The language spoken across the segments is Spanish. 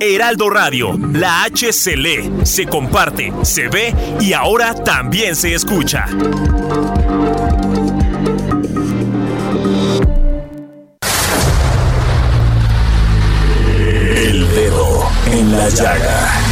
Heraldo Radio, la H se lee, se comparte, se ve y ahora también se escucha. El dedo en la llaga.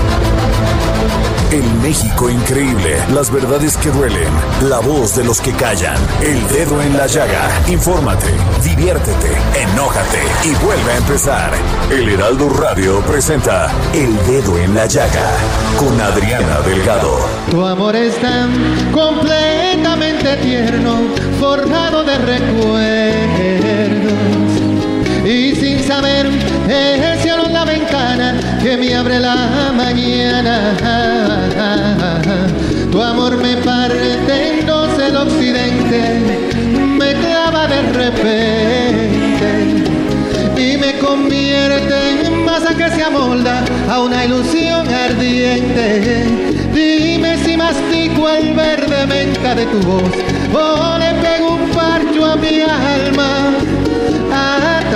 El México increíble, las verdades que duelen, la voz de los que callan, el dedo en la llaga. Infórmate, diviértete, enójate y vuelve a empezar. El Heraldo Radio presenta El Dedo en la Llaga con Adriana Delgado. Tu amor es tan completamente tierno, forjado de recuerdos. Y sin saber, es el cielo en la ventana que me abre la mañana. Tu amor me parte en dos el occidente, me clava de repente y me convierte en masa que se amolda a una ilusión ardiente. Dime si mastico el verde menta de tu voz o le pego un parcho a mi alma.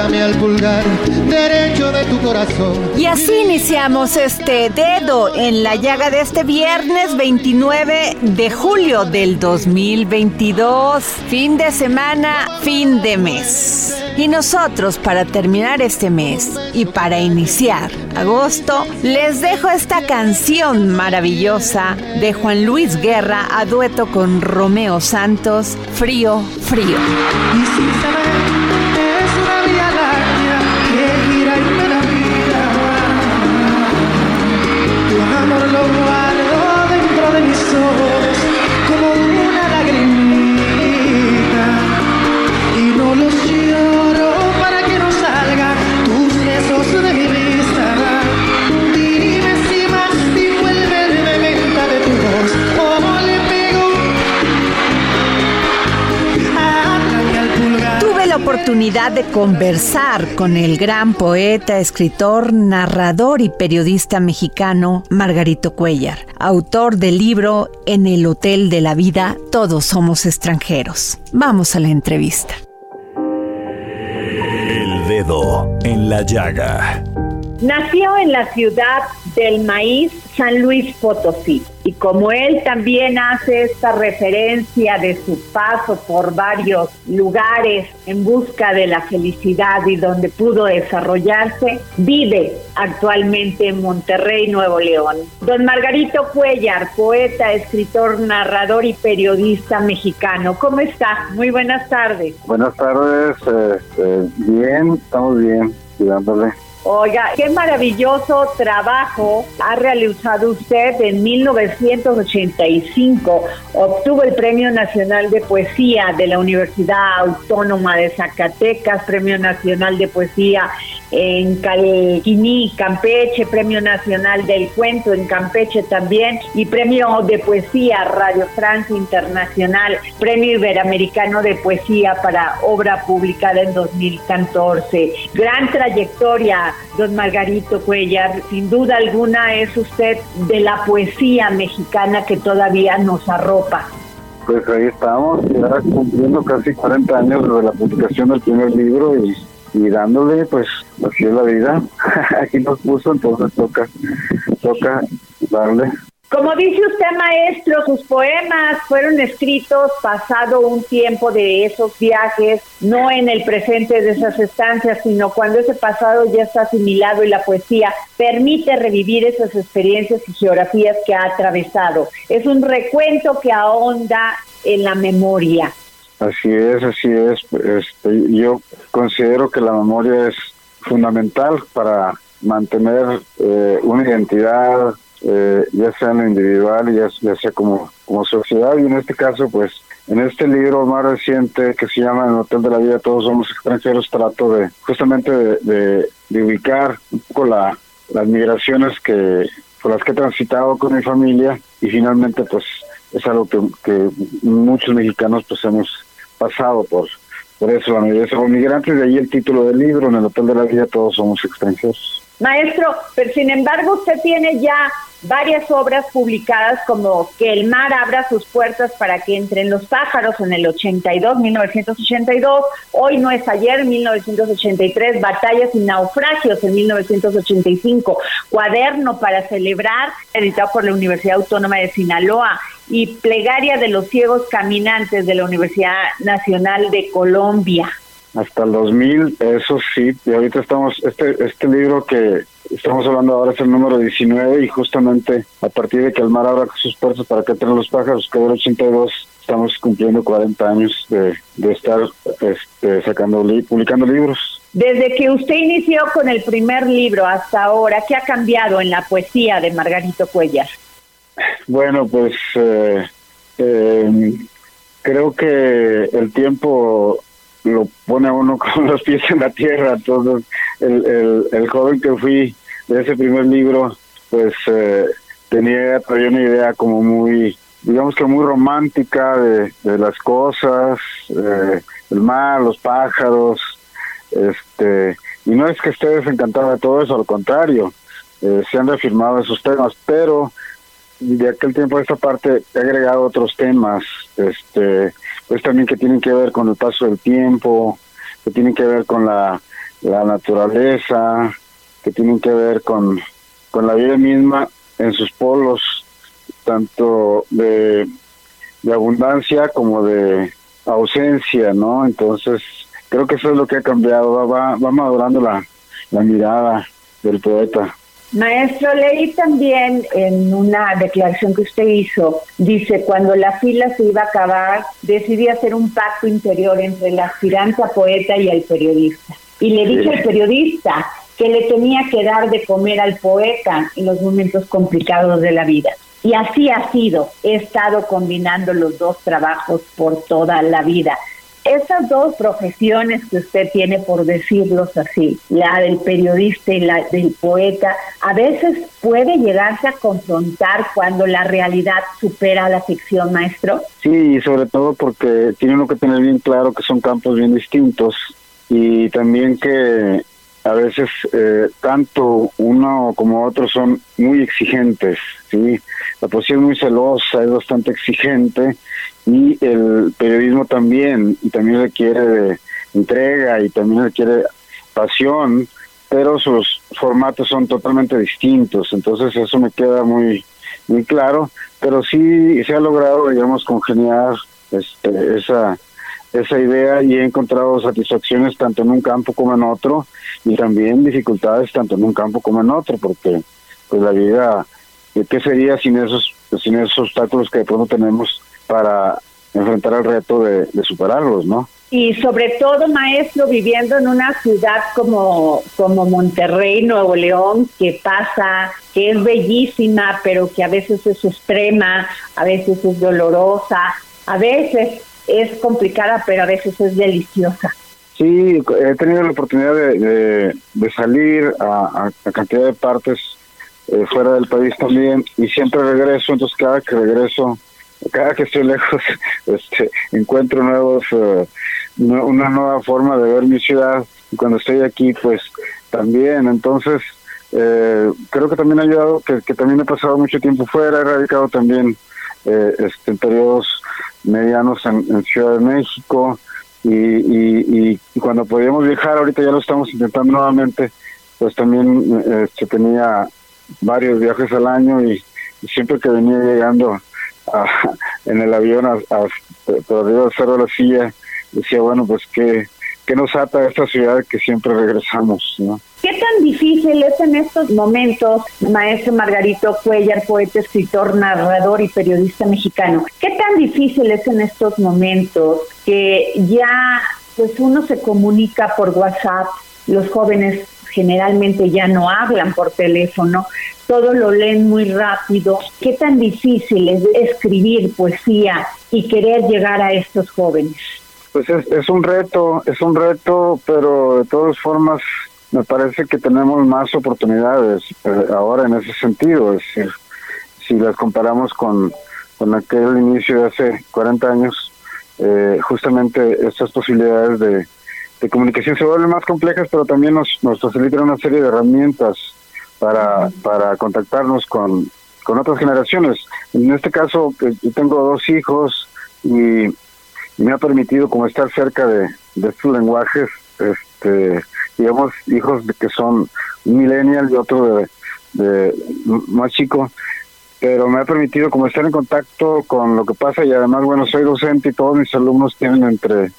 Átame al pulgar derecho de tu corazón. Y así iniciamos este dedo en la llaga de este viernes 29 de julio del 2022. Fin de semana, fin de mes. Y nosotros para terminar este mes y para iniciar agosto, les dejo esta canción maravillosa de Juan Luis Guerra a dueto con Romeo Santos, Frío, Frío. Y sin saber, oportunidad de conversar con el gran poeta, escritor, narrador y periodista mexicano Margarito Cuellar, autor del libro En el Hotel de la Vida, Todos somos extranjeros. Vamos a la entrevista. El Dedo en la Llaga. Nació en la ciudad del maíz San Luis Potosí y como él también hace esta referencia de su paso por varios lugares en busca de la felicidad y donde pudo desarrollarse, vive actualmente en Monterrey, Nuevo León. Don Margarito Cuellar, poeta, escritor, narrador y periodista mexicano, ¿cómo está? Muy buenas tardes. Buenas tardes, este, bien, estamos bien, cuidándole. Oiga, qué maravilloso trabajo ha realizado usted en 1985. Obtuvo el Premio Nacional de Poesía de la Universidad Autónoma de Zacatecas, Premio Nacional de Poesía en Calquiní, Campeche, Premio Nacional del Cuento en Campeche también y Premio de Poesía Radio Francia Internacional, Premio Iberoamericano de Poesía para obra publicada en 2014. Gran trayectoria, don Margarito Cuellar. Sin duda alguna es usted de la poesía mexicana que todavía nos arropa. Pues ahí estamos, ya cumpliendo casi 40 años de la publicación del primer libro y dándole, pues así es la vida. Aquí nos puso, entonces toca, toca darle. Como dice usted, maestro, sus poemas fueron escritos pasado un tiempo de esos viajes, no en el presente de esas estancias, sino cuando ese pasado ya está asimilado y la poesía permite revivir esas experiencias y geografías que ha atravesado. Es un recuento que ahonda en la memoria. Así es, así es. Este, yo considero que la memoria es fundamental para mantener eh, una identidad, eh, ya sea en lo individual, ya, ya sea como, como sociedad. Y en este caso, pues, en este libro más reciente que se llama El Hotel de la Vida, Todos Somos Extranjeros, trato de justamente de, ubicar un poco la, las migraciones que por las que he transitado con mi familia y finalmente pues es algo que, que muchos mexicanos pues hemos pasado por por eso somos migrantes, de ahí el título del libro, en el Hotel de la Vida todos somos extranjeros. Maestro, pero sin embargo usted tiene ya varias obras publicadas como Que el mar abra sus puertas para que entren los pájaros en el 82, 1982, Hoy no es ayer, 1983, Batallas y naufragios en 1985, Cuaderno para celebrar, editado por la Universidad Autónoma de Sinaloa y Plegaria de los ciegos caminantes de la Universidad Nacional de Colombia hasta el 2000, eso sí, y ahorita estamos, este, este libro que estamos hablando ahora es el número 19 y justamente a partir de que el mar abra sus puertas para que entren los pájaros, que el 82, estamos cumpliendo 40 años de, de estar este, sacando, publicando libros. Desde que usted inició con el primer libro hasta ahora, ¿qué ha cambiado en la poesía de Margarito Cuellar? Bueno, pues eh, eh, creo que el tiempo lo pone a uno con los pies en la tierra. Entonces, el, el, el joven que fui de ese primer libro, pues eh, tenía todavía una idea como muy, digamos que muy romántica de, las cosas, eh, el mar, los pájaros, este, y no es que esté desencantado de todo eso, al contrario, eh, se han reafirmado esos temas, pero de aquel tiempo esta parte he agregado otros temas, este, pues también que tienen que ver con el paso del tiempo, que tienen que ver con la, la naturaleza, que tienen que ver con, con la vida misma en sus polos, tanto de, abundancia como de ausencia, ¿no? Entonces, creo que eso es lo que ha cambiado, va, va madurando la, la mirada del poeta. Maestro, leí también en una declaración que usted hizo, dice, cuando la fila se iba a acabar, decidí hacer un pacto interior entre el aspirante poeta y el periodista. Y le dije al periodista que le tenía que dar de comer al poeta en los momentos complicados de la vida. Y así ha sido. He estado combinando los dos trabajos por toda la vida esas dos profesiones que usted tiene, por decirlos así, la del periodista y la del poeta, a veces puede llegarse a confrontar cuando la realidad supera la ficción, maestro? Sí, sobre todo porque tiene que tener bien claro que son campos bien distintos y también que a veces eh, tanto uno como otro son muy exigentes, ¿sí? La poesía es muy celosa, es bastante exigente y el periodismo también, y también requiere entrega y también requiere pasión, pero sus formatos son totalmente distintos, entonces eso me queda muy muy claro, pero sí se ha logrado, digamos, congeniar este, esa esa idea y he encontrado satisfacciones tanto en un campo como en otro y también dificultades tanto en un campo como en otro, porque pues la vida, ¿qué sería sin esos sin esos obstáculos que de pronto tenemos para enfrentar el reto de, superarlos, ¿no? Y sobre todo, maestro, viviendo en una ciudad como, como Monterrey, Nuevo León, que pasa, que es bellísima, pero que a veces es extrema, a veces es dolorosa, a veces es complicada, pero a veces es deliciosa. Sí, he tenido la oportunidad de, de, salir a, a, cantidad de partes eh, fuera del país también y siempre regreso, entonces cada que regreso cada que estoy lejos este encuentro nuevos eh, una nueva forma de ver mi ciudad. Y cuando estoy aquí pues también. Entonces eh, creo que también ha ayudado que, también he pasado mucho tiempo fuera he radicado también eh, este, en periodos medianos en, Ciudad de México. Y, y, y, cuando podíamos viajar ahorita ya lo estamos intentando nuevamente pues también este, tenía varios viajes al año y siempre que venía llegando en el avión a, a, por arriba del cerro de la silla, decía, bueno, pues que, que nos ata a esta ciudad que siempre regresamos, ¿no? ¿Qué tan difícil es en estos momentos, maestro Margarito Cuellar, poeta, escritor, narrador y periodista mexicano, qué tan difícil es en estos momentos que ya pues uno se comunica por WhatsApp, los jóvenes generalmente ya no hablan por teléfono, todo lo leen muy rápido. ¿Qué tan difícil es escribir poesía y querer llegar a estos jóvenes? Pues es, es un reto, es un reto, pero de todas formas me parece que tenemos más oportunidades eh, ahora en ese sentido. Es decir, si las comparamos con, con aquel inicio de hace 40 años, eh, justamente estas posibilidades de, de comunicación se vuelven más complejas, pero también nos, nos facilitan una serie de herramientas para, para contactarnos con, con otras generaciones. En este caso, yo tengo dos hijos y, me ha permitido como estar cerca de, de estos lenguajes, este, digamos, hijos de que son millennial y otro de, más chico, pero me ha permitido como estar en contacto con lo que pasa y además, bueno, soy docente y todos mis alumnos tienen entre,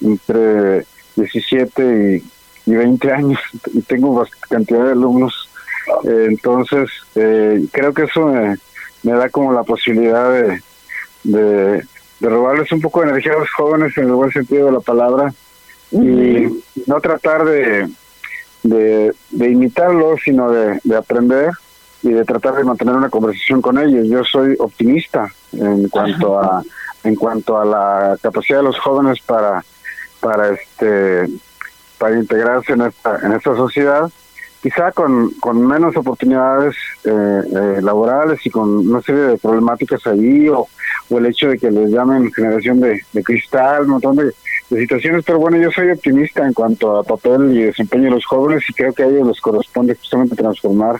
entre 17 y, y 20 años y tengo cantidad de alumnos eh, entonces, eh, creo que eso me, da como la posibilidad de, de, robarles un poco de energía a los jóvenes en el buen sentido de la palabra y no tratar de, de, imitarlos, sino de, aprender y de tratar de mantener una conversación con ellos. Yo soy optimista en cuanto a en cuanto a la capacidad de los jóvenes para para este para integrarse en esta en esta sociedad quizá con, con menos oportunidades eh, eh, laborales y con una serie de problemáticas ahí, o, o el hecho de que les llamen generación de, cristal, un montón de, situaciones, pero bueno, yo soy optimista en cuanto a papel y desempeño de los jóvenes y creo que a ellos les corresponde justamente transformar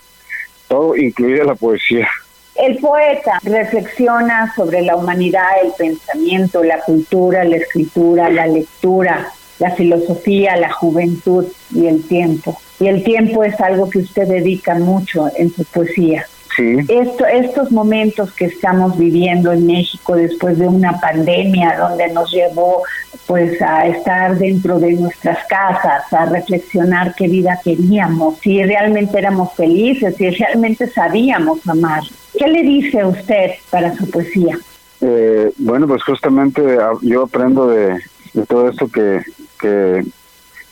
todo, incluida la poesía. El poeta reflexiona sobre la humanidad, el pensamiento, la cultura, la escritura, la lectura, la filosofía, la juventud y el tiempo. Y el tiempo es algo que usted dedica mucho en su poesía. Sí. Esto, estos momentos que estamos viviendo en México después de una pandemia donde nos llevó pues a estar dentro de nuestras casas, a reflexionar qué vida queríamos, si realmente éramos felices, si realmente sabíamos amar. ¿Qué le dice a usted para su poesía? Eh, bueno, pues justamente ah, yo aprendo de, de todo esto que, que,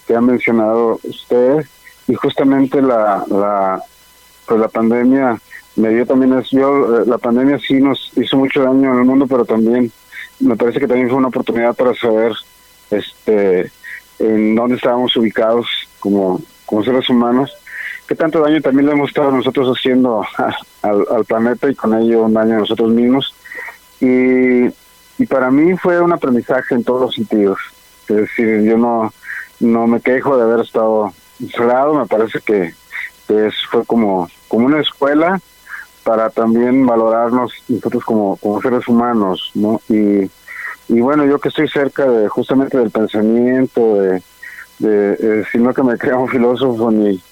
que ha mencionado usted y justamente la, la pues la pandemia me dio también es yo eh, la pandemia sí nos hizo mucho daño en el mundo pero también me parece que también fue una oportunidad para saber este en dónde estábamos ubicados como como seres humanos qué tanto daño también le hemos estado nosotros haciendo al, al planeta y con ello un daño a nosotros mismos. Y y para mí fue un aprendizaje en todos los sentidos. Es decir, yo no, no me quejo de haber estado me parece que, fue como, como una escuela para también valorarnos nosotros como, como seres humanos, ¿no? Y, y bueno, yo que estoy cerca de justamente del pensamiento, de, de, sino que me crea un filósofo ni,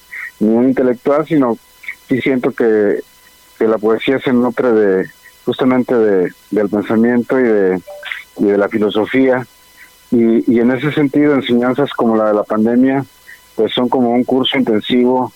ni un intelectual, sino sí siento que, que la poesía se nutre de justamente de, del pensamiento y de, y de la filosofía y, y en ese sentido, enseñanzas como la de la pandemia, pues son como un curso intensivo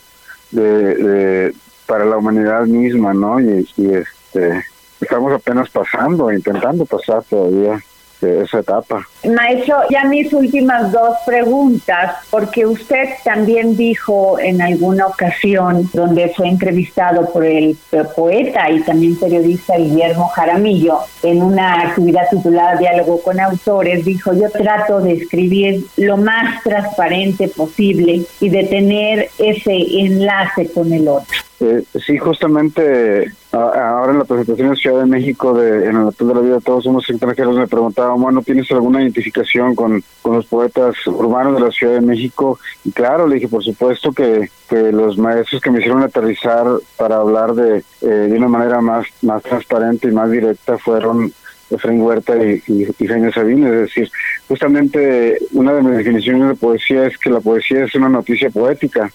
de, para la humanidad misma, ¿no? Y, y este estamos apenas pasando, intentando pasar todavía esa etapa. Maestro, ya mis últimas dos preguntas, porque usted también dijo en alguna ocasión, donde fue entrevistado por el poeta y también periodista Guillermo Jaramillo, en una actividad titulada Diálogo con Autores, dijo, yo trato de escribir lo más transparente posible y de tener ese enlace con el otro. Eh, sí, justamente ahora en la presentación en Ciudad de México de en el Hotel de la Vida Todos Somos Extranjeros me preguntaban, bueno, ¿tienes alguna identificación con, con los poetas urbanos de la Ciudad de México? Y claro, le dije, por supuesto que, los maestros que me hicieron aterrizar para hablar de, eh, de una manera más, más transparente y más directa fueron Efraín Huerta y, y, Jaime Sabine, es decir, justamente una de mis definiciones de poesía es que la poesía es una noticia poética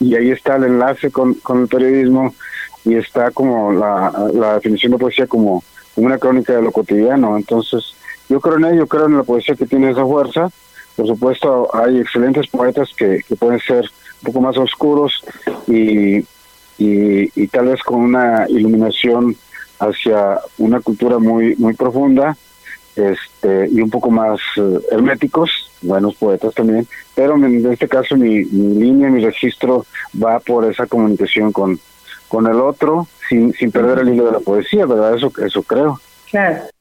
y ahí está el enlace con, con el periodismo y está como la, la definición de poesía como, una crónica de lo cotidiano. Entonces, yo creo en ello, creo en la poesía que tiene esa fuerza, por supuesto hay excelentes poetas que, que pueden ser un poco más oscuros y, y, y tal vez con una iluminación hacia una cultura muy muy profunda este y un poco más eh, herméticos, buenos poetas también, pero en este caso mi, línea, mi registro va por esa comunicación con, con el otro sin, sin perder el hilo de la poesía, ¿verdad? Eso, eso creo.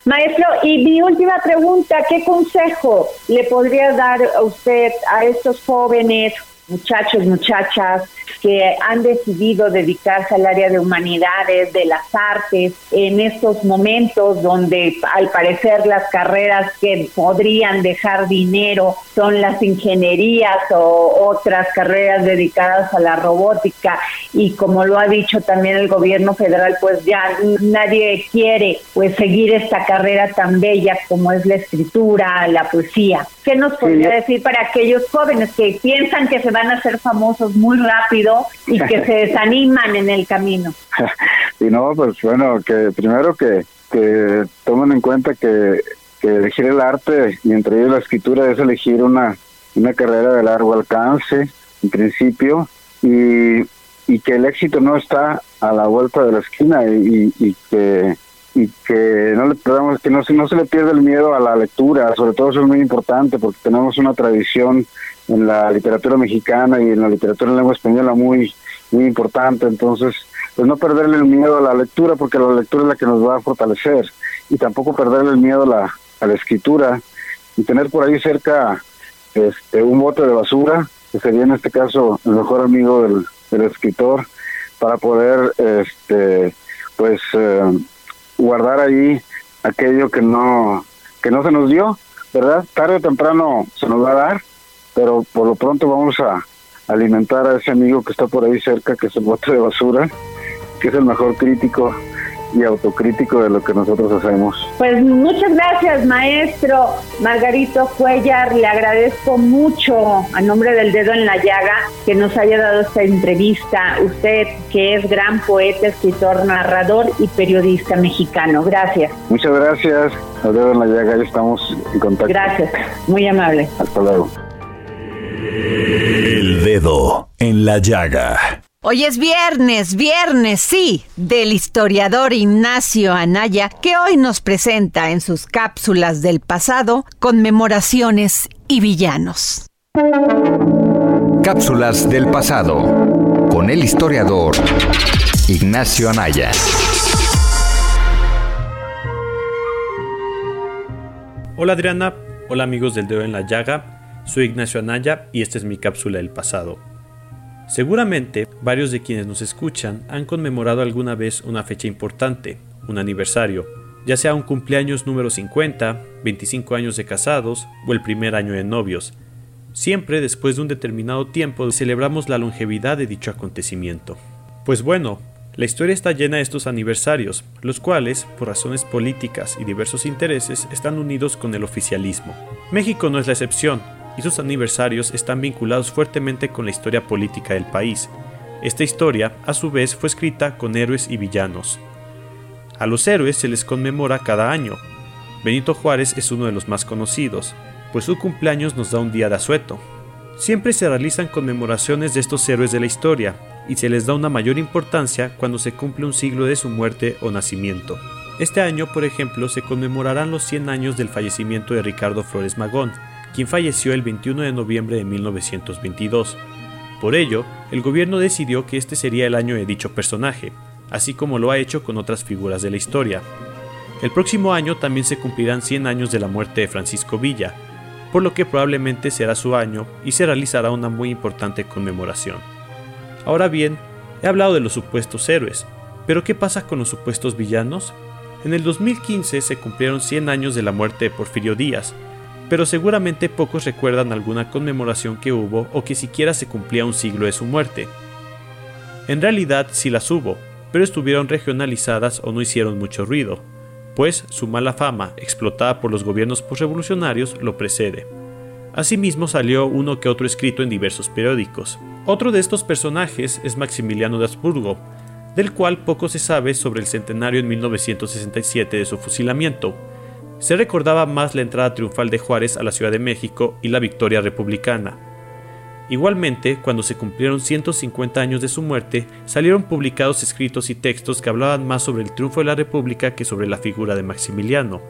Maestro, y mi última pregunta, ¿qué consejo le podría dar a usted a estos jóvenes, muchachos, muchachas, que han decidido dedicarse al área de humanidades, de las artes, en estos momentos donde al parecer las carreras que podrían dejar dinero son las ingenierías o otras carreras dedicadas a la robótica y como lo ha dicho también el gobierno federal, pues ya nadie quiere pues seguir esta carrera tan bella como es la escritura, la poesía. ¿Qué nos podría decir para aquellos jóvenes que piensan que se van a hacer famosos muy rápido y que se desaniman en el camino? y no, pues bueno, que primero que, que tomen en cuenta que, que elegir el arte y entre ellos la escritura es elegir una, una carrera de largo alcance, en principio, y, y que el éxito no está a la vuelta de la esquina y, y que y que no le perdamos, que no se, no se le pierda el miedo a la lectura, sobre todo eso es muy importante porque tenemos una tradición en la literatura mexicana y en la literatura en lengua española muy muy importante, entonces pues no perderle el miedo a la lectura porque la lectura es la que nos va a fortalecer y tampoco perderle el miedo a la, a la escritura y tener por ahí cerca este un bote de basura que sería en este caso el mejor amigo del, del escritor para poder este pues eh, guardar ahí aquello que no que no se nos dio, ¿verdad? Tarde o temprano se nos va a dar, pero por lo pronto vamos a alimentar a ese amigo que está por ahí cerca, que es el bote de basura, que es el mejor crítico y autocrítico de lo que nosotros hacemos. Pues muchas gracias, maestro Margarito Cuellar. Le agradezco mucho a nombre del dedo en la llaga que nos haya dado esta entrevista. Usted que es gran poeta, escritor, narrador y periodista mexicano. Gracias. Muchas gracias. Al dedo en la llaga, ya estamos en contacto. Gracias. Muy amable. Hasta luego. El dedo en la llaga. Hoy es viernes, viernes, sí, del historiador Ignacio Anaya, que hoy nos presenta en sus cápsulas del pasado conmemoraciones y villanos. Cápsulas del pasado con el historiador Ignacio Anaya. Hola Adriana, hola amigos del dedo en la llaga, soy Ignacio Anaya y esta es mi cápsula del pasado. Seguramente varios de quienes nos escuchan han conmemorado alguna vez una fecha importante, un aniversario, ya sea un cumpleaños número 50, 25 años de casados o el primer año de novios. Siempre después de un determinado tiempo celebramos la longevidad de dicho acontecimiento. Pues bueno, la historia está llena de estos aniversarios, los cuales, por razones políticas y diversos intereses, están unidos con el oficialismo. México no es la excepción, y sus aniversarios están vinculados fuertemente con la historia política del país. Esta historia, a su vez, fue escrita con héroes y villanos. A los héroes se les conmemora cada año. Benito Juárez es uno de los más conocidos, pues su cumpleaños nos da un día de asueto. Siempre se realizan conmemoraciones de estos héroes de la historia, y se les da una mayor importancia cuando se cumple un siglo de su muerte o nacimiento. Este año, por ejemplo, se conmemorarán los 100 años del fallecimiento de Ricardo Flores Magón, quien falleció el 21 de noviembre de 1922. Por ello, el gobierno decidió que este sería el año de dicho personaje, así como lo ha hecho con otras figuras de la historia. El próximo año también se cumplirán 100 años de la muerte de Francisco Villa, por lo que probablemente será su año y se realizará una muy importante conmemoración. Ahora bien, he hablado de los supuestos héroes, pero ¿qué pasa con los supuestos villanos? En el 2015 se cumplieron 100 años de la muerte de Porfirio Díaz, pero seguramente pocos recuerdan alguna conmemoración que hubo o que siquiera se cumplía un siglo de su muerte. En realidad sí las hubo, pero estuvieron regionalizadas o no hicieron mucho ruido, pues su mala fama, explotada por los gobiernos postrevolucionarios, lo precede. Asimismo salió uno que otro escrito en diversos periódicos. Otro de estos personajes es Maximiliano de Habsburgo, del cual poco se sabe sobre el centenario en 1967 de su fusilamiento, se recordaba más la entrada triunfal de Juárez a la Ciudad de México y la victoria republicana. Igualmente, cuando se cumplieron 150 años de su muerte, salieron publicados escritos y textos que hablaban más sobre el triunfo de la República que sobre la figura de Maximiliano.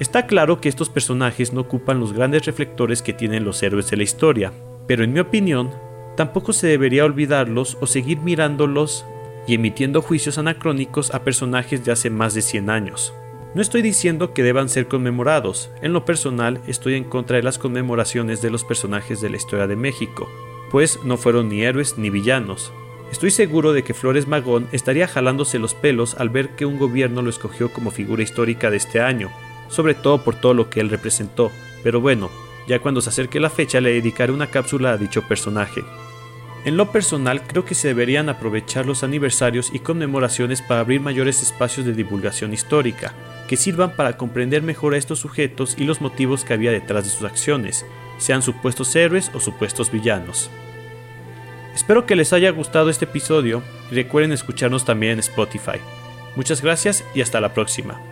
Está claro que estos personajes no ocupan los grandes reflectores que tienen los héroes de la historia, pero en mi opinión, tampoco se debería olvidarlos o seguir mirándolos y emitiendo juicios anacrónicos a personajes de hace más de 100 años. No estoy diciendo que deban ser conmemorados, en lo personal estoy en contra de las conmemoraciones de los personajes de la historia de México, pues no fueron ni héroes ni villanos. Estoy seguro de que Flores Magón estaría jalándose los pelos al ver que un gobierno lo escogió como figura histórica de este año, sobre todo por todo lo que él representó, pero bueno, ya cuando se acerque la fecha le dedicaré una cápsula a dicho personaje. En lo personal, creo que se deberían aprovechar los aniversarios y conmemoraciones para abrir mayores espacios de divulgación histórica, que sirvan para comprender mejor a estos sujetos y los motivos que había detrás de sus acciones, sean supuestos héroes o supuestos villanos. Espero que les haya gustado este episodio y recuerden escucharnos también en Spotify. Muchas gracias y hasta la próxima.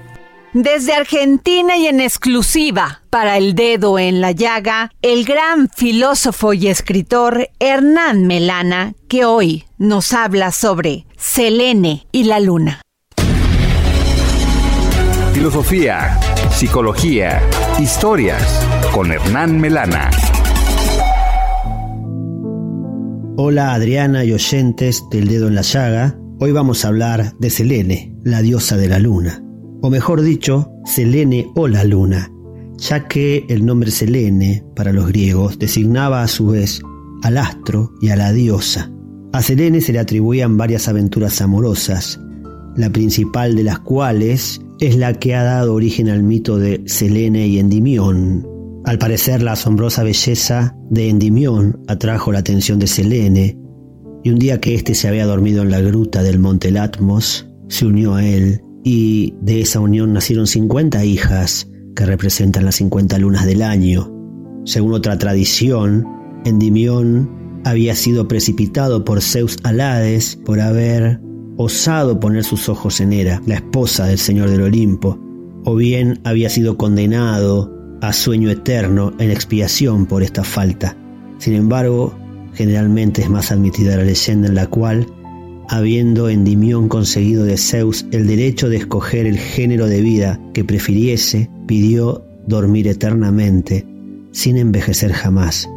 Desde Argentina y en exclusiva para el dedo en la llaga, el gran filósofo y escritor Hernán Melana, que hoy nos habla sobre Selene y la luna. Filosofía, psicología, historias con Hernán Melana. Hola Adriana y oyentes del dedo en la llaga. Hoy vamos a hablar de Selene, la diosa de la luna o mejor dicho, Selene o la luna, ya que el nombre Selene para los griegos designaba a su vez al astro y a la diosa. A Selene se le atribuían varias aventuras amorosas, la principal de las cuales es la que ha dado origen al mito de Selene y Endimión. Al parecer la asombrosa belleza de Endimión atrajo la atención de Selene, y un día que éste se había dormido en la gruta del monte Latmos, se unió a él y de esa unión nacieron 50 hijas que representan las 50 lunas del año. Según otra tradición, Endimión había sido precipitado por Zeus Alades por haber osado poner sus ojos en Hera, la esposa del señor del Olimpo, o bien había sido condenado a sueño eterno en expiación por esta falta. Sin embargo, generalmente es más admitida la leyenda en la cual habiendo Endimión conseguido de Zeus el derecho de escoger el género de vida que prefiriese, pidió dormir eternamente, sin envejecer jamás.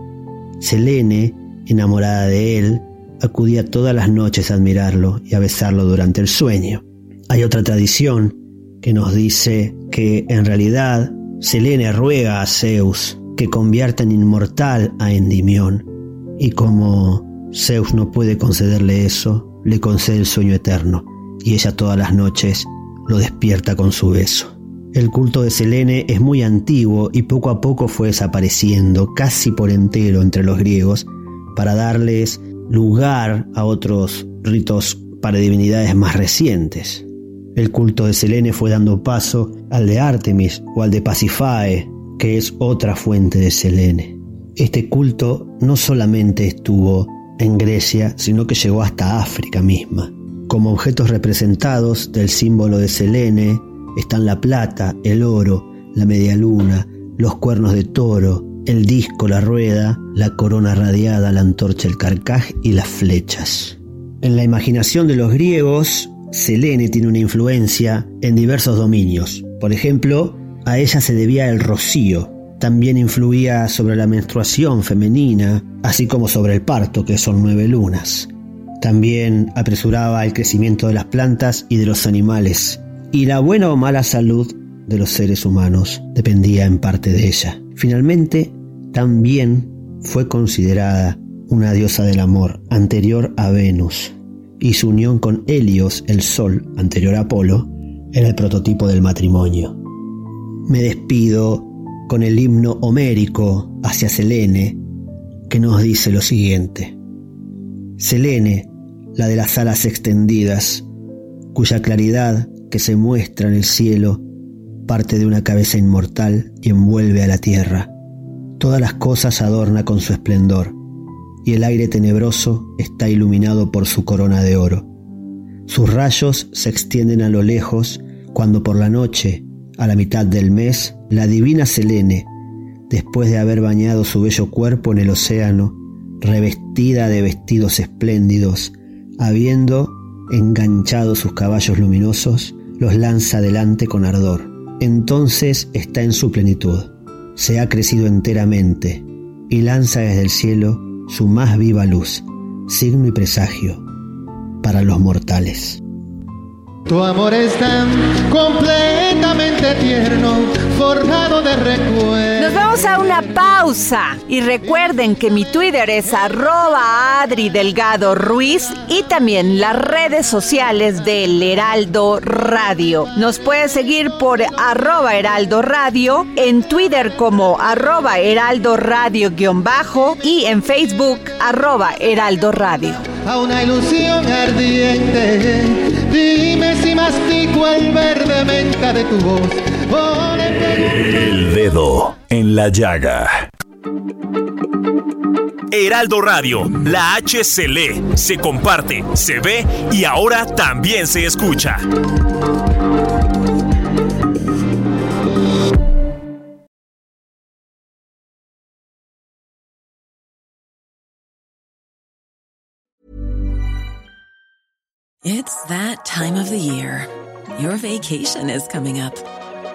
Selene, enamorada de él, acudía todas las noches a admirarlo y a besarlo durante el sueño. Hay otra tradición que nos dice que en realidad Selene ruega a Zeus que convierta en inmortal a Endimión y como Zeus no puede concederle eso, le concede el sueño eterno y ella todas las noches lo despierta con su beso. El culto de Selene es muy antiguo y poco a poco fue desapareciendo casi por entero entre los griegos para darles lugar a otros ritos para divinidades más recientes. El culto de Selene fue dando paso al de Artemis o al de Pasifae, que es otra fuente de Selene. Este culto no solamente estuvo en Grecia, sino que llegó hasta África misma. Como objetos representados del símbolo de Selene están la plata, el oro, la media luna, los cuernos de toro, el disco, la rueda, la corona radiada, la antorcha, el carcaj y las flechas. En la imaginación de los griegos, Selene tiene una influencia en diversos dominios. Por ejemplo, a ella se debía el rocío, también influía sobre la menstruación femenina, así como sobre el parto, que son nueve lunas. También apresuraba el crecimiento de las plantas y de los animales, y la buena o mala salud de los seres humanos dependía en parte de ella. Finalmente, también fue considerada una diosa del amor anterior a Venus, y su unión con Helios, el sol anterior a Apolo, era el prototipo del matrimonio. Me despido con el himno homérico hacia Selene, que nos dice lo siguiente. Selene, la de las alas extendidas, cuya claridad que se muestra en el cielo parte de una cabeza inmortal y envuelve a la tierra. Todas las cosas adorna con su esplendor, y el aire tenebroso está iluminado por su corona de oro. Sus rayos se extienden a lo lejos cuando por la noche A la mitad del mes, la divina Selene, después de haber bañado su bello cuerpo en el océano, revestida de vestidos espléndidos, habiendo enganchado sus caballos luminosos, los lanza adelante con ardor. Entonces está en su plenitud, se ha crecido enteramente y lanza desde el cielo su más viva luz, signo y presagio para los mortales. Tu amor es tan completamente tierno, forjado de recuerdos. Vamos a una pausa y recuerden que mi Twitter es arroba Adri Delgado Ruiz y también las redes sociales del Heraldo Radio. Nos puede seguir por arroba Heraldo Radio, en Twitter como arroba Heraldo Radio guion bajo y en Facebook arroba Heraldo Radio. A una ilusión ardiente, dime si mastico el verde menta de tu voz. El dedo en la llaga. Heraldo Radio, la H se lee, se comparte, se ve y ahora también se escucha. It's that time of the year. Your vacation is coming up.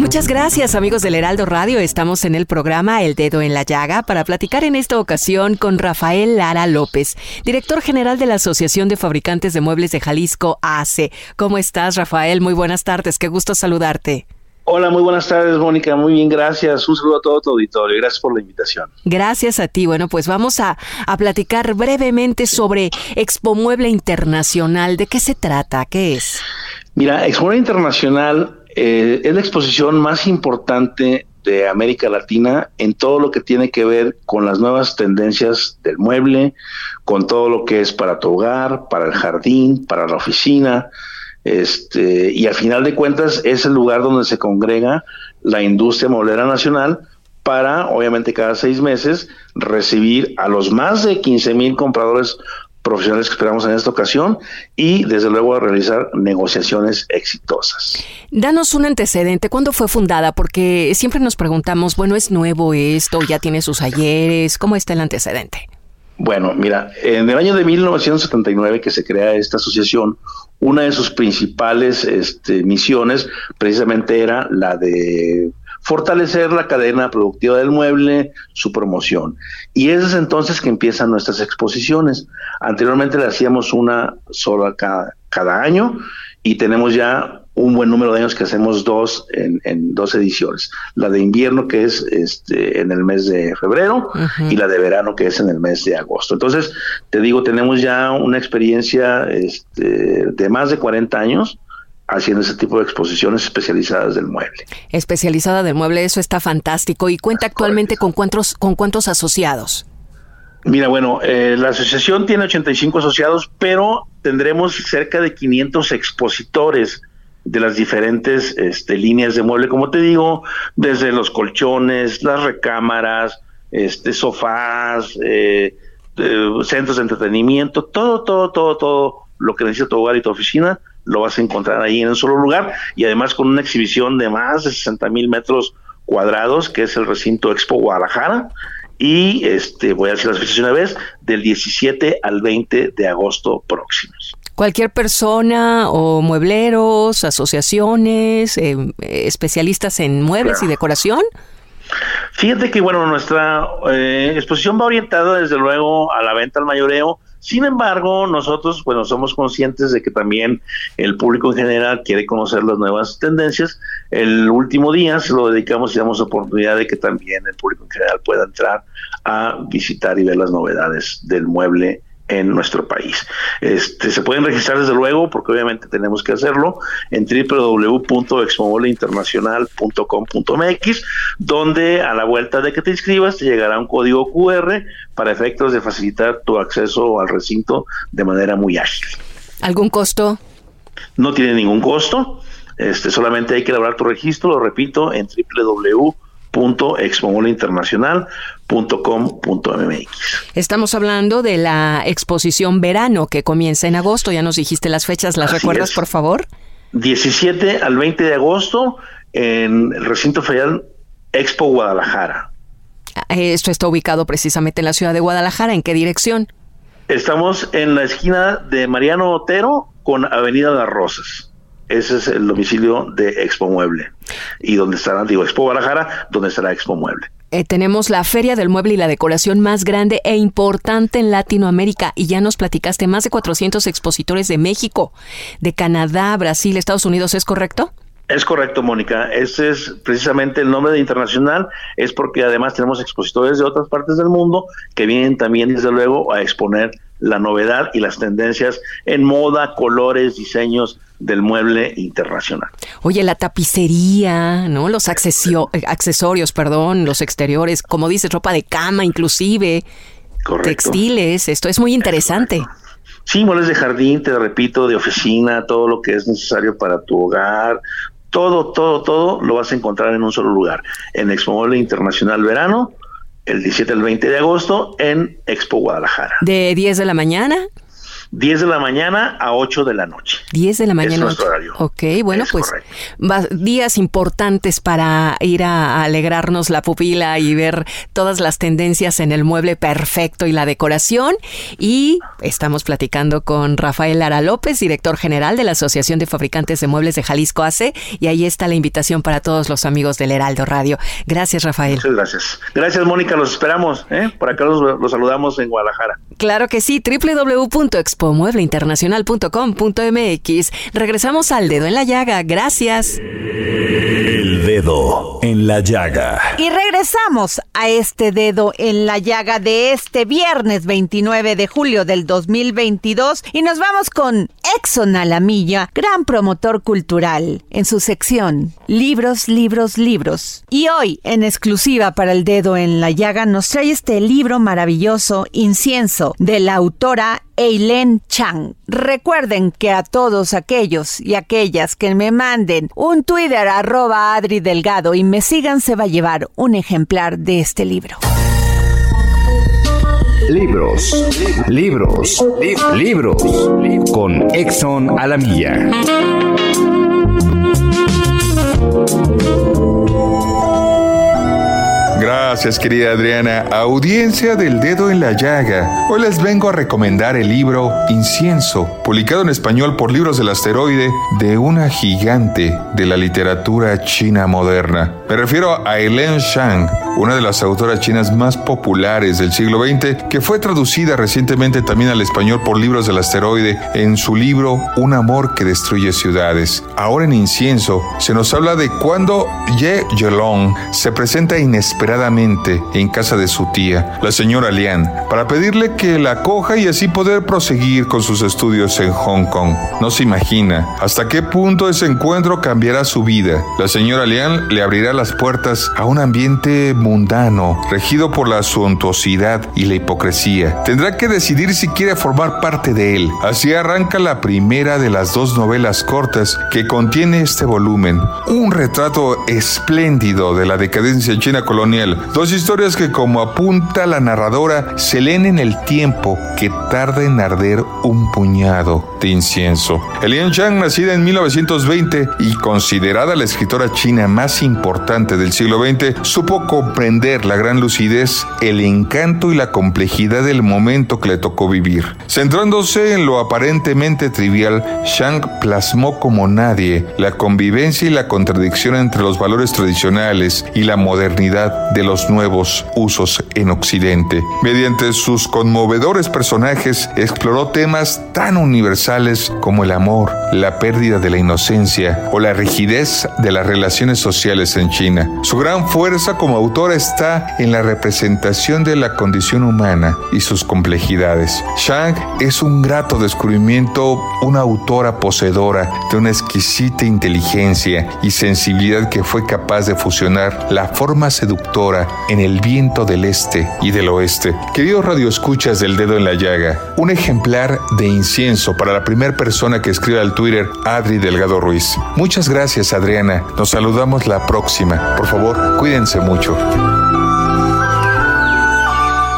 Muchas gracias amigos del Heraldo Radio. Estamos en el programa El Dedo en la Llaga para platicar en esta ocasión con Rafael Lara López, director general de la Asociación de Fabricantes de Muebles de Jalisco, ACE. ¿Cómo estás Rafael? Muy buenas tardes, qué gusto saludarte. Hola, muy buenas tardes, Mónica. Muy bien, gracias. Un saludo a todo tu auditorio. Gracias por la invitación. Gracias a ti. Bueno, pues vamos a, a platicar brevemente sobre Expo Mueble Internacional. ¿De qué se trata? ¿Qué es? Mira, Expo Internacional eh, es la exposición más importante de América Latina en todo lo que tiene que ver con las nuevas tendencias del mueble, con todo lo que es para tu hogar, para el jardín, para la oficina, este, y al final de cuentas es el lugar donde se congrega la industria mueblera nacional para, obviamente, cada seis meses recibir a los más de 15 mil compradores profesionales que esperamos en esta ocasión y desde luego a realizar negociaciones exitosas. Danos un antecedente, ¿cuándo fue fundada? Porque siempre nos preguntamos, bueno, ¿es nuevo esto? ¿Ya tiene sus ayeres? ¿Cómo está el antecedente? Bueno, mira, en el año de 1979 que se crea esta asociación, una de sus principales este, misiones precisamente era la de fortalecer la cadena productiva del mueble, su promoción. Y es desde entonces que empiezan nuestras exposiciones. Anteriormente le hacíamos una sola cada, cada año y tenemos ya un buen número de años que hacemos dos en, en dos ediciones. La de invierno que es este, en el mes de febrero y la de verano que es en el mes de agosto. Entonces, te digo, tenemos ya una experiencia este, de más de 40 años haciendo ese tipo de exposiciones especializadas del mueble. Especializada del mueble, eso está fantástico. ¿Y cuenta actualmente con cuántos, con cuántos asociados? Mira, bueno, eh, la asociación tiene 85 asociados, pero tendremos cerca de 500 expositores de las diferentes este, líneas de mueble, como te digo, desde los colchones, las recámaras, este, sofás, eh, eh, centros de entretenimiento, todo, todo, todo, todo lo que necesita tu hogar y tu oficina, lo vas a encontrar ahí en un solo lugar y además con una exhibición de más de 60 mil metros cuadrados, que es el recinto Expo Guadalajara. Y este voy a decir las fechas una vez, del 17 al 20 de agosto próximos. ¿Cualquier persona o muebleros, asociaciones, eh, especialistas en muebles y decoración? Fíjate que, bueno, nuestra eh, exposición va orientada desde luego a la venta al mayoreo. Sin embargo, nosotros, bueno, somos conscientes de que también el público en general quiere conocer las nuevas tendencias. El último día se lo dedicamos y damos oportunidad de que también el público en general pueda entrar a visitar y ver las novedades del mueble en nuestro país. Este, se pueden registrar desde luego, porque obviamente tenemos que hacerlo, en www.exmoboleinternacional.com.mx, donde a la vuelta de que te inscribas te llegará un código QR para efectos de facilitar tu acceso al recinto de manera muy ágil. ¿Algún costo? No tiene ningún costo, este, solamente hay que elaborar tu registro, lo repito, en www www.expomolinternacional.com.mx. Estamos hablando de la exposición verano que comienza en agosto. Ya nos dijiste las fechas, ¿las recuerdas, por favor? 17 al 20 de agosto en el recinto ferial Expo Guadalajara. Ah, esto está ubicado precisamente en la ciudad de Guadalajara. ¿En qué dirección? Estamos en la esquina de Mariano Otero con Avenida Las Rosas. Ese es el domicilio de Expo Mueble. Y donde estará, digo, Expo Guadalajara, donde estará Expo Mueble. Eh, tenemos la Feria del Mueble y la Decoración más grande e importante en Latinoamérica y ya nos platicaste más de 400 expositores de México, de Canadá, Brasil, Estados Unidos, ¿es correcto? Es correcto, Mónica. Ese es precisamente el nombre de internacional, es porque además tenemos expositores de otras partes del mundo que vienen también, desde luego, a exponer la novedad y las tendencias en moda, colores, diseños del mueble internacional. Oye, la tapicería, ¿no? Los accesorios, perdón, los exteriores, como dices, ropa de cama inclusive, textiles, esto es muy interesante. Sí, muebles de jardín, te repito, de oficina, todo lo que es necesario para tu hogar, todo, todo, todo lo vas a encontrar en un solo lugar, en Expo Mueble Internacional Verano, el 17 al 20 de agosto en Expo Guadalajara. ¿De 10 de la mañana? 10 de la mañana a 8 de la noche. 10 de la mañana. Es nuestro horario. Ok, bueno, pues días importantes para ir a alegrarnos la pupila y ver todas las tendencias en el mueble perfecto y la decoración. Y estamos platicando con Rafael Lara López, director general de la Asociación de Fabricantes de Muebles de Jalisco AC. Y ahí está la invitación para todos los amigos del Heraldo Radio. Gracias, Rafael. Muchas gracias. Gracias, Mónica. Los esperamos. ¿eh? Por acá los, los saludamos en Guadalajara. Claro que sí. www.expo expomuebleinternacional.com.mx. Regresamos al dedo en la llaga. Gracias. El dedo en la llaga. Y regresamos a este dedo en la llaga de este viernes 29 de julio del 2022 y nos vamos con Exxon Alamilla, gran promotor cultural, en su sección Libros, libros, libros. Y hoy, en exclusiva para el dedo en la llaga, nos trae este libro maravilloso, Incienso, de la autora Eileen Chang. Recuerden que a todos aquellos y aquellas que me manden un Twitter arroba Adri Delgado y me sigan se va a llevar un ejemplar de este libro. Libros, libros, libros, con Exxon Alamilla. Gracias, querida Adriana. Audiencia del dedo en la llaga. Hoy les vengo a recomendar el libro Incienso, publicado en español por Libros del Asteroide, de una gigante de la literatura china moderna. Me refiero a Helen Shang, una de las autoras chinas más populares del siglo XX, que fue traducida recientemente también al español por Libros del Asteroide en su libro Un amor que destruye ciudades. Ahora en Incienso se nos habla de cuando Ye Yelong se presenta inesperadamente en casa de su tía, la señora Lian, para pedirle que la acoja y así poder proseguir con sus estudios en Hong Kong. No se imagina hasta qué punto ese encuentro cambiará su vida. La señora Lian le abrirá las puertas a un ambiente mundano, regido por la suntuosidad y la hipocresía. Tendrá que decidir si quiere formar parte de él. Así arranca la primera de las dos novelas cortas que contiene este volumen. Un retrato espléndido de la decadencia china colonial Dos historias que, como apunta la narradora, se leen en el tiempo que tarda en arder un puñado de incienso. Elian nacida en 1920 y considerada la escritora china más importante del siglo XX, supo comprender la gran lucidez, el encanto y la complejidad del momento que le tocó vivir. Centrándose en lo aparentemente trivial, Chang plasmó como nadie la convivencia y la contradicción entre los valores tradicionales y la modernidad de los nuevos usos en Occidente. Mediante sus conmovedores personajes exploró temas tan universales como el amor, la pérdida de la inocencia o la rigidez de las relaciones sociales en China. Su gran fuerza como autora está en la representación de la condición humana y sus complejidades. Shang es un grato descubrimiento, una autora poseedora de una exquisita inteligencia y sensibilidad que fue capaz de fusionar la forma seductora en el viento del este y del oeste. Queridos radioescuchas del dedo en la llaga, un ejemplar de incienso para la primera persona que escribe al Twitter Adri Delgado Ruiz. Muchas gracias Adriana, nos saludamos la próxima. Por favor, cuídense mucho.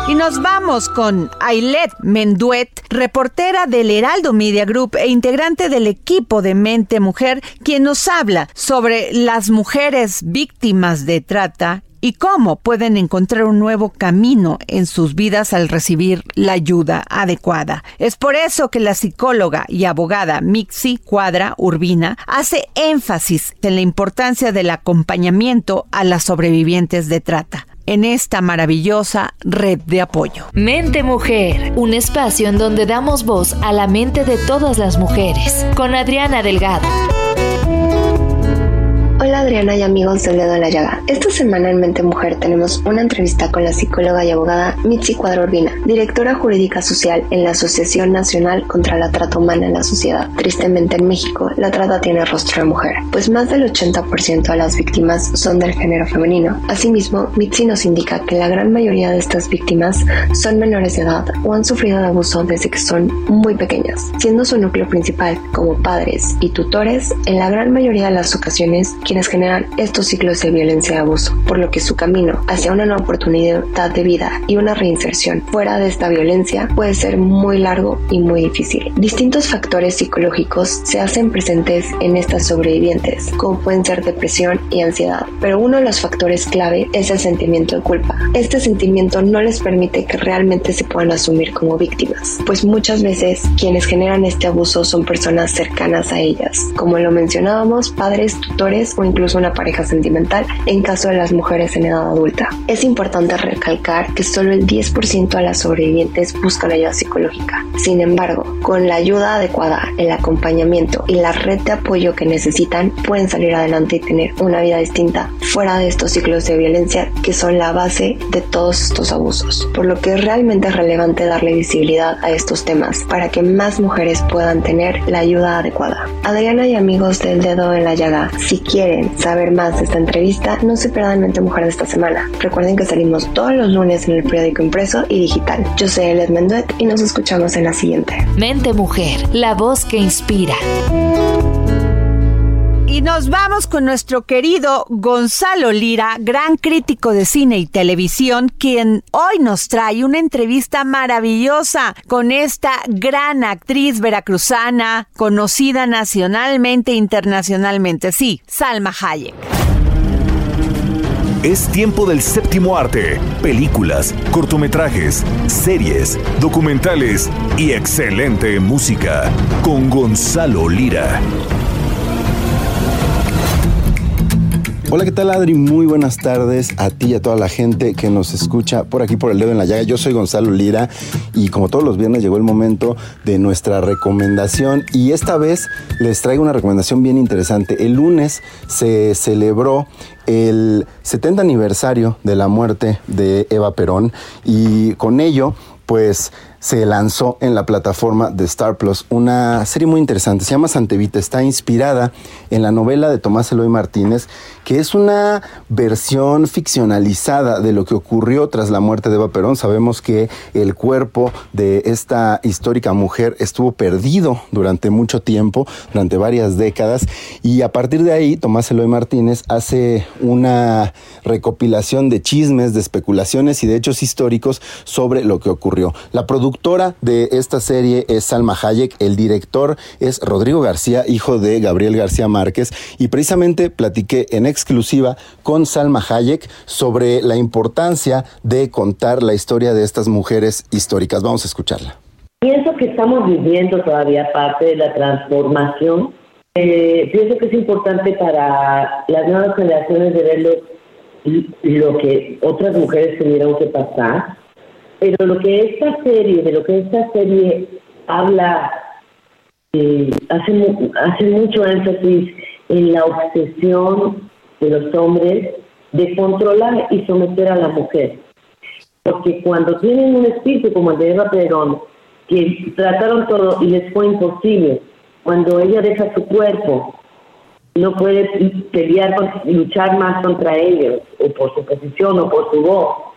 Y nos vamos con Ailet Menduet, reportera del Heraldo Media Group e integrante del equipo de Mente Mujer, quien nos habla sobre las mujeres víctimas de trata y cómo pueden encontrar un nuevo camino en sus vidas al recibir la ayuda adecuada. Es por eso que la psicóloga y abogada Mixi Cuadra Urbina hace énfasis en la importancia del acompañamiento a las sobrevivientes de trata en esta maravillosa red de apoyo. Mente Mujer, un espacio en donde damos voz a la mente de todas las mujeres, con Adriana Delgado. Hola Adriana y amigos del de la llaga. Esta semana en Mente Mujer tenemos una entrevista con la psicóloga y abogada Mitzi Cuadro Urbina, directora jurídica social en la Asociación Nacional contra la Trata Humana en la Sociedad. Tristemente en México, la trata tiene rostro de mujer, pues más del 80% de las víctimas son del género femenino. Asimismo, Mitzi nos indica que la gran mayoría de estas víctimas son menores de edad o han sufrido de abuso desde que son muy pequeñas, siendo su núcleo principal como padres y tutores en la gran mayoría de las ocasiones quienes generan estos ciclos de violencia y abuso, por lo que su camino hacia una nueva oportunidad de vida y una reinserción fuera de esta violencia puede ser muy largo y muy difícil. Distintos factores psicológicos se hacen presentes en estas sobrevivientes, como pueden ser depresión y ansiedad, pero uno de los factores clave es el sentimiento de culpa. Este sentimiento no les permite que realmente se puedan asumir como víctimas, pues muchas veces quienes generan este abuso son personas cercanas a ellas, como lo mencionábamos, padres, tutores incluso una pareja sentimental en caso de las mujeres en edad adulta. Es importante recalcar que solo el 10% de las sobrevivientes buscan ayuda psicológica. Sin embargo, con la ayuda adecuada, el acompañamiento y la red de apoyo que necesitan, pueden salir adelante y tener una vida distinta fuera de estos ciclos de violencia que son la base de todos estos abusos. Por lo que es realmente relevante darle visibilidad a estos temas para que más mujeres puedan tener la ayuda adecuada. Adriana y amigos del dedo en la llaga, si quieren saber más de esta entrevista, no se pierdan Mente Mujer de esta semana. Recuerden que salimos todos los lunes en el periódico impreso y digital. Yo soy Elet Menduet y nos escuchamos en la siguiente. Mente Mujer, la voz que inspira. Y nos vamos con nuestro querido Gonzalo Lira, gran crítico de cine y televisión, quien hoy nos trae una entrevista maravillosa con esta gran actriz veracruzana, conocida nacionalmente e internacionalmente. Sí, Salma Hayek. Es tiempo del séptimo arte, películas, cortometrajes, series, documentales y excelente música con Gonzalo Lira. Hola, ¿qué tal Adri? Muy buenas tardes a ti y a toda la gente que nos escucha por aquí por el dedo en la llaga. Yo soy Gonzalo Lira y como todos los viernes llegó el momento de nuestra recomendación y esta vez les traigo una recomendación bien interesante. El lunes se celebró el 70 aniversario de la muerte de Eva Perón y con ello pues se lanzó en la plataforma de Star Plus una serie muy interesante. Se llama Santevita. Está inspirada en la novela de Tomás Eloy Martínez, que es una versión ficcionalizada de lo que ocurrió tras la muerte de Eva Perón. Sabemos que el cuerpo de esta histórica mujer estuvo perdido durante mucho tiempo, durante varias décadas, y a partir de ahí Tomás Eloy Martínez hace una recopilación de chismes, de especulaciones y de hechos históricos sobre lo que ocurrió. La producción productora de esta serie es Salma Hayek, el director es Rodrigo García, hijo de Gabriel García Márquez, y precisamente platiqué en exclusiva con Salma Hayek sobre la importancia de contar la historia de estas mujeres históricas. Vamos a escucharla. Pienso que estamos viviendo todavía parte de la transformación. Eh, pienso que es importante para las nuevas generaciones ver lo, que otras mujeres tuvieron que pasar. Pero lo que esta serie, de lo que esta serie habla, eh, hace, hace mucho énfasis en la obsesión de los hombres de controlar y someter a la mujer. Porque cuando tienen un espíritu como el de Eva Perón, que trataron todo y les fue imposible. Cuando ella deja su cuerpo, no puede pelear, luchar más contra ellos, o por su posición, o por su voz.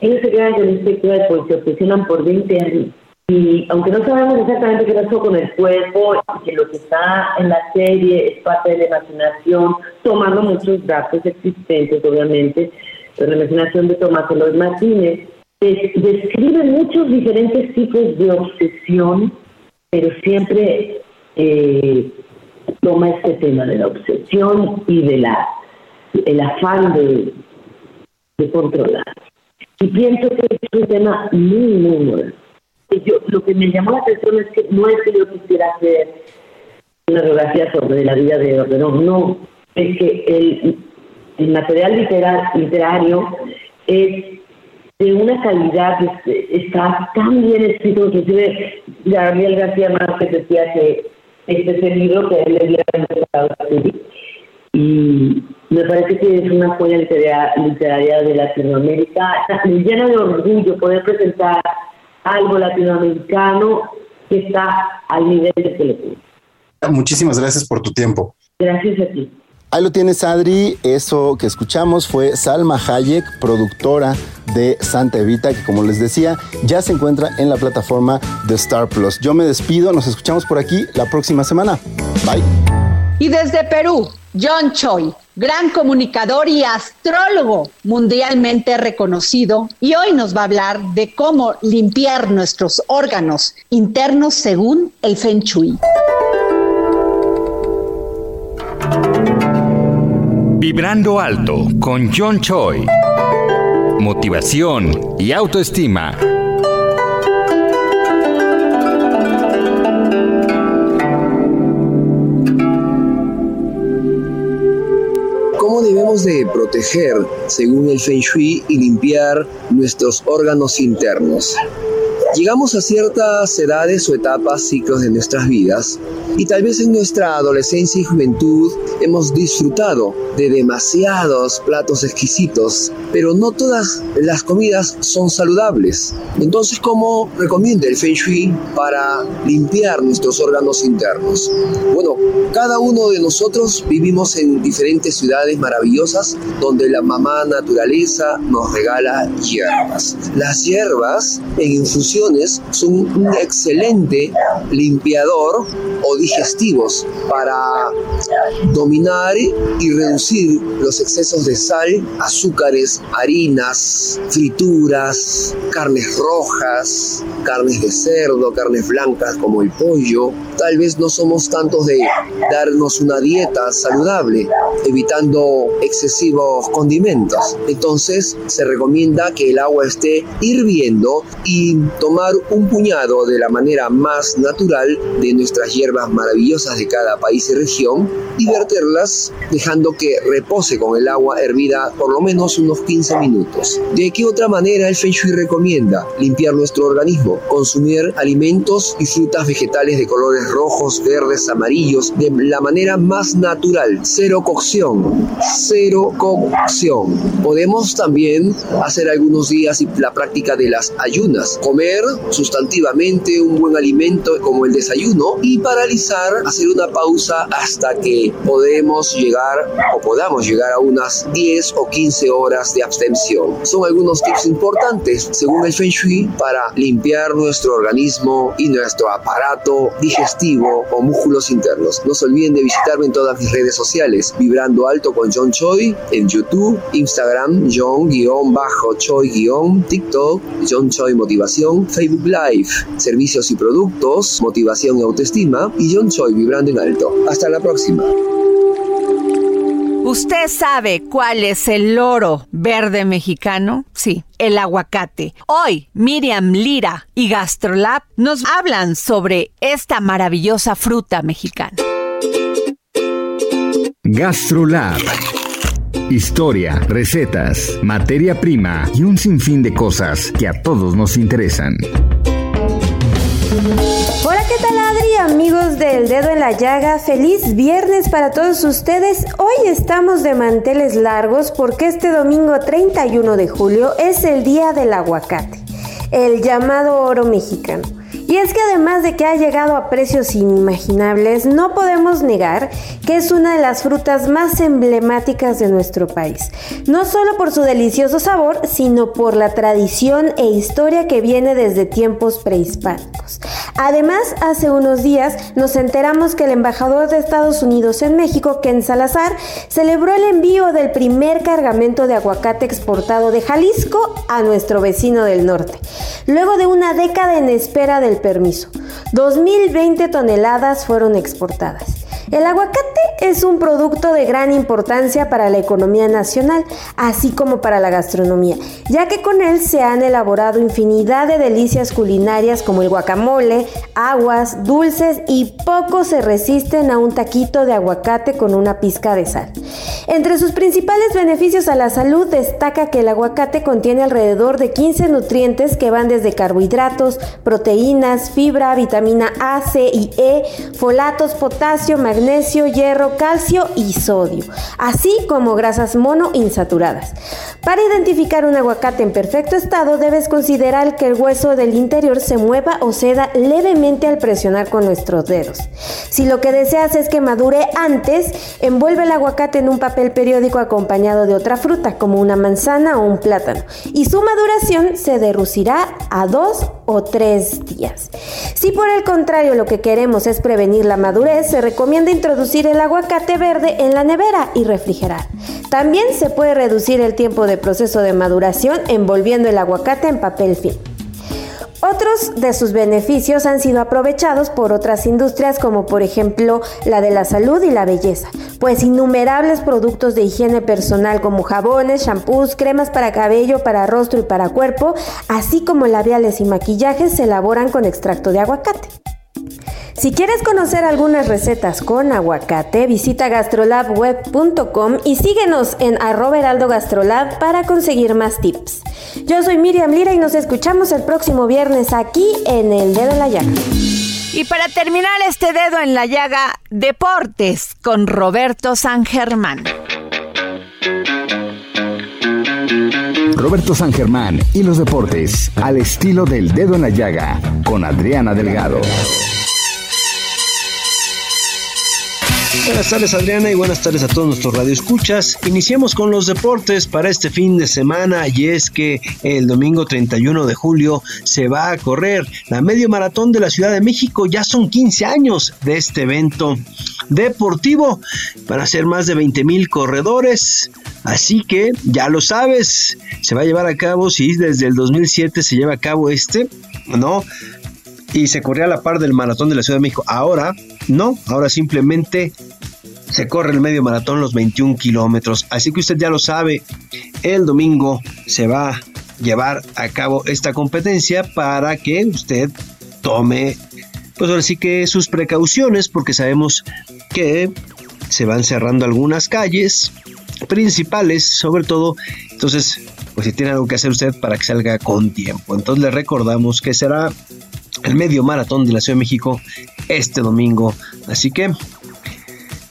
Ellos se quedan con este cuerpo y se obsesionan por 20 años. Y aunque no sabemos exactamente qué pasó con el cuerpo, que lo que está en la serie es parte de la imaginación, tomando muchos datos existentes, obviamente, de la imaginación de Tomás Eloy Martínez, describe muchos diferentes tipos de obsesión, pero siempre eh, toma este tema de la obsesión y de la el afán de, de controlar. Y pienso que es un tema muy, muy bueno. Yo, lo que me llamó la atención es que no es que yo quisiera hacer una biografía sobre la vida de Ordenón, no, es que el, material literario es de una calidad, está tan bien escrito, inclusive Gabriel García Márquez decía que este es el libro que él le había a escribir. Y me parece que es una joya literaria de Latinoamérica. Me llena de orgullo poder presentar algo latinoamericano que está al nivel de Telecom. Muchísimas gracias por tu tiempo. Gracias a ti. Ahí lo tienes, Adri. Eso que escuchamos fue Salma Hayek, productora de Santa Evita, que como les decía, ya se encuentra en la plataforma de Star Plus. Yo me despido, nos escuchamos por aquí la próxima semana. Bye. Y desde Perú, John Choi, gran comunicador y astrólogo mundialmente reconocido, y hoy nos va a hablar de cómo limpiar nuestros órganos internos según el Feng Shui. Vibrando alto con John Choi. Motivación y autoestima. Debemos de proteger, según el Feng Shui, y limpiar nuestros órganos internos? Llegamos a ciertas edades o etapas, ciclos de nuestras vidas, y tal vez en nuestra adolescencia y juventud hemos disfrutado de demasiados platos exquisitos, pero no todas las comidas son saludables. Entonces, ¿cómo recomienda el Feng Shui para limpiar nuestros órganos internos? Bueno, cada uno de nosotros vivimos en diferentes ciudades maravillosas donde la mamá naturaleza nos regala hierbas. Las hierbas en son un excelente limpiador o digestivos para dominar y reducir los excesos de sal, azúcares, harinas, frituras, carnes rojas, carnes de cerdo, carnes blancas como el pollo. Tal vez no somos tantos de darnos una dieta saludable, evitando excesivos condimentos. Entonces se recomienda que el agua esté hirviendo y tomar un puñado de la manera más natural de nuestras hierbas maravillosas de cada país y región y verterlas dejando que repose con el agua hervida por lo menos unos 15 minutos. ¿De qué otra manera el Feng Shui recomienda limpiar nuestro organismo? Consumir alimentos y frutas vegetales de colores rojos, verdes, amarillos, de la manera más natural, cero cocción, cero cocción. Podemos también hacer algunos días la práctica de las ayunas, comer sustantivamente un buen alimento como el desayuno y paralizar, hacer una pausa hasta que podemos llegar o podamos llegar a unas 10 o 15 horas de abstención. Son algunos tips importantes según el Feng Shui para limpiar nuestro organismo y nuestro aparato digestivo o músculos internos. No se olviden de visitarme en todas mis redes sociales, Vibrando Alto con John Choi, en YouTube, Instagram, John-Choi- TikTok, John Choi Motivación, Facebook Live, servicios y productos, motivación y autoestima, y John Choi Vibrando en Alto. Hasta la próxima. ¿Usted sabe cuál es el oro verde mexicano? Sí, el aguacate. Hoy, Miriam Lira y Gastrolab nos hablan sobre esta maravillosa fruta mexicana. GastroLab. Historia, recetas, materia prima y un sinfín de cosas que a todos nos interesan. Hola, ¿qué tal Adri? Amigos del dedo en la llaga, feliz viernes para todos ustedes. Hoy estamos de manteles largos porque este domingo 31 de julio es el día del aguacate, el llamado oro mexicano. Y es que además de que ha llegado a precios inimaginables, no podemos negar que es una de las frutas más emblemáticas de nuestro país. No solo por su delicioso sabor, sino por la tradición e historia que viene desde tiempos prehispánicos. Además, hace unos días nos enteramos que el embajador de Estados Unidos en México, Ken Salazar, celebró el envío del primer cargamento de aguacate exportado de Jalisco a nuestro vecino del norte. Luego de una década en espera del permiso, 2020 toneladas fueron exportadas. El aguacate es un producto de gran importancia para la economía nacional, así como para la gastronomía, ya que con él se han elaborado infinidad de delicias culinarias como el guacamole, aguas, dulces y pocos se resisten a un taquito de aguacate con una pizca de sal. Entre sus principales beneficios a la salud destaca que el aguacate contiene alrededor de 15 nutrientes que van desde carbohidratos, proteínas, fibra, vitamina A, C y E, folatos, potasio, magnesio, hierro, calcio y sodio, así como grasas monoinsaturadas. Para identificar un aguacate en perfecto estado debes considerar que el hueso del interior se mueva o ceda levemente al presionar con nuestros dedos. Si lo que deseas es que madure antes, envuelve el aguacate en un papel periódico acompañado de otra fruta como una manzana o un plátano y su maduración se derrucirá a dos o tres días. Si por el contrario lo que queremos es prevenir la madurez, se recomienda introducir el aguacate verde en la nevera y refrigerar. También se puede reducir el tiempo de proceso de maduración envolviendo el aguacate en papel film. Otros de sus beneficios han sido aprovechados por otras industrias como por ejemplo la de la salud y la belleza, pues innumerables productos de higiene personal como jabones, shampoos, cremas para cabello, para rostro y para cuerpo, así como labiales y maquillajes se elaboran con extracto de aguacate. Si quieres conocer algunas recetas con aguacate, visita gastrolabweb.com y síguenos en arroba heraldo gastrolab para conseguir más tips. Yo soy Miriam Lira y nos escuchamos el próximo viernes aquí en El Dedo en la Llaga. Y para terminar este dedo en la llaga, deportes con Roberto San Germán. Roberto San Germán y los deportes al estilo del dedo en la llaga con Adriana Delgado. Buenas tardes Adriana y buenas tardes a todos nuestros radioescuchas. Iniciamos con los deportes para este fin de semana y es que el domingo 31 de julio se va a correr la medio maratón de la Ciudad de México. Ya son 15 años de este evento deportivo. Van a ser más de 20 mil corredores. Así que ya lo sabes, se va a llevar a cabo, si desde el 2007 se lleva a cabo este, ¿no? Y se corría a la par del maratón de la Ciudad de México. Ahora, no, ahora simplemente se corre el medio maratón los 21 kilómetros. Así que usted ya lo sabe, el domingo se va a llevar a cabo esta competencia para que usted tome, pues ahora sí que sus precauciones, porque sabemos que se van cerrando algunas calles principales, sobre todo. Entonces, pues si tiene algo que hacer usted para que salga con tiempo. Entonces le recordamos que será el medio maratón de la Ciudad de México este domingo. Así que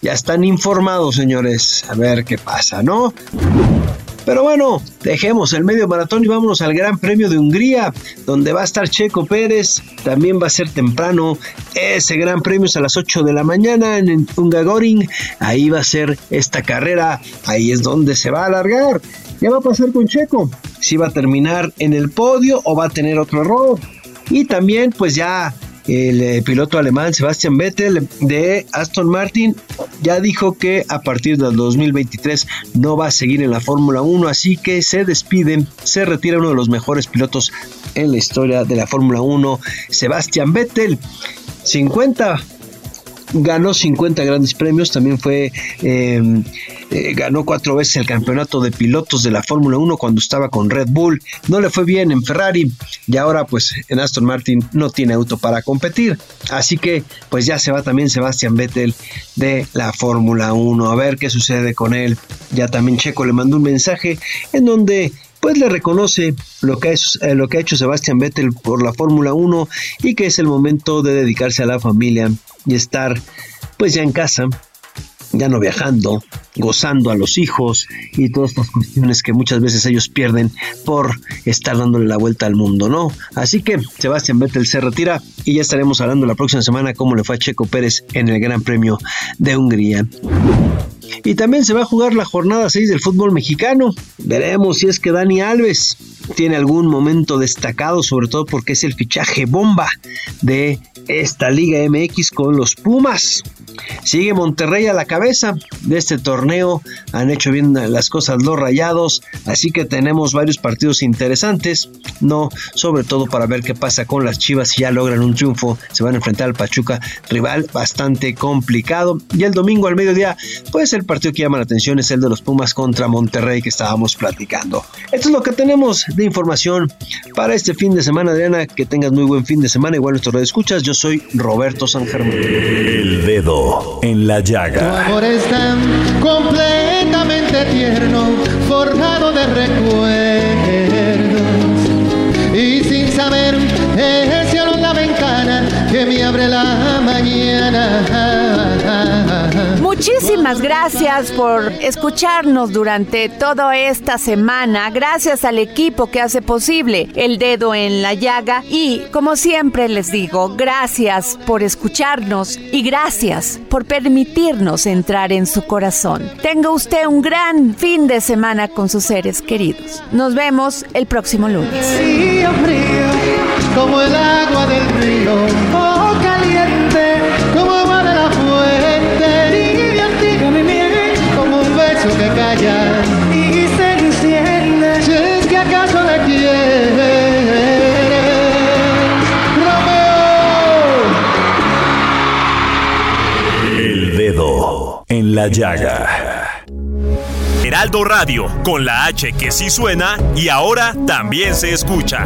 ya están informados, señores. A ver qué pasa, ¿no? Pero bueno, dejemos el medio maratón y vámonos al Gran Premio de Hungría, donde va a estar Checo Pérez. También va a ser temprano ese Gran Premio es a las 8 de la mañana en Hungaroring. Ahí va a ser esta carrera. Ahí es donde se va a alargar. ¿Qué va a pasar con Checo? Si va a terminar en el podio o va a tener otro error. Y también, pues ya el eh, piloto alemán Sebastian Vettel de Aston Martin ya dijo que a partir del 2023 no va a seguir en la Fórmula 1, así que se despide, se retira uno de los mejores pilotos en la historia de la Fórmula 1, Sebastian Vettel. 50 ganó 50 grandes premios, también fue, eh, eh, ganó cuatro veces el campeonato de pilotos de la Fórmula 1 cuando estaba con Red Bull, no le fue bien en Ferrari y ahora pues en Aston Martin no tiene auto para competir, así que pues ya se va también Sebastian Vettel de la Fórmula 1, a ver qué sucede con él, ya también Checo le mandó un mensaje en donde pues le reconoce lo que, es, eh, lo que ha hecho Sebastian Vettel por la Fórmula 1 y que es el momento de dedicarse a la familia y estar pues ya en casa, ya no viajando, gozando a los hijos y todas estas cuestiones que muchas veces ellos pierden por estar dándole la vuelta al mundo, ¿no? Así que Sebastián Vettel se retira y ya estaremos hablando la próxima semana cómo le fue a Checo Pérez en el Gran Premio de Hungría. Y también se va a jugar la jornada 6 del fútbol mexicano. Veremos si es que Dani Alves tiene algún momento destacado, sobre todo porque es el fichaje bomba de esta Liga MX con los Pumas. Sigue Monterrey a la cabeza de este torneo. Han hecho bien las cosas los rayados. Así que tenemos varios partidos interesantes. No, sobre todo para ver qué pasa con las Chivas. Si ya logran un triunfo, se van a enfrentar al Pachuca, rival bastante complicado. Y el domingo al mediodía, pues el partido que llama la atención es el de los Pumas contra Monterrey que estábamos platicando. Esto es lo que tenemos de información para este fin de semana, Adriana. Que tengas muy buen fin de semana. Igual nuestro red escuchas. Yo soy Roberto San Germán. El dedo en la llaga. Tu amor es tan completamente tierno, forjado de recuerdos. Y sin saber, es cielo la ventana que me abre la mañana. Muchísimas gracias por escucharnos durante toda esta semana. Gracias al equipo que hace posible el dedo en la llaga. Y como siempre les digo, gracias por escucharnos y gracias por permitirnos entrar en su corazón. Tenga usted un gran fin de semana con sus seres queridos. Nos vemos el próximo lunes. Como el agua del río, y se enciende, si es que acaso le quiere. Romeo. El dedo en la llaga. Heraldo Radio, con la H que sí suena y ahora también se escucha.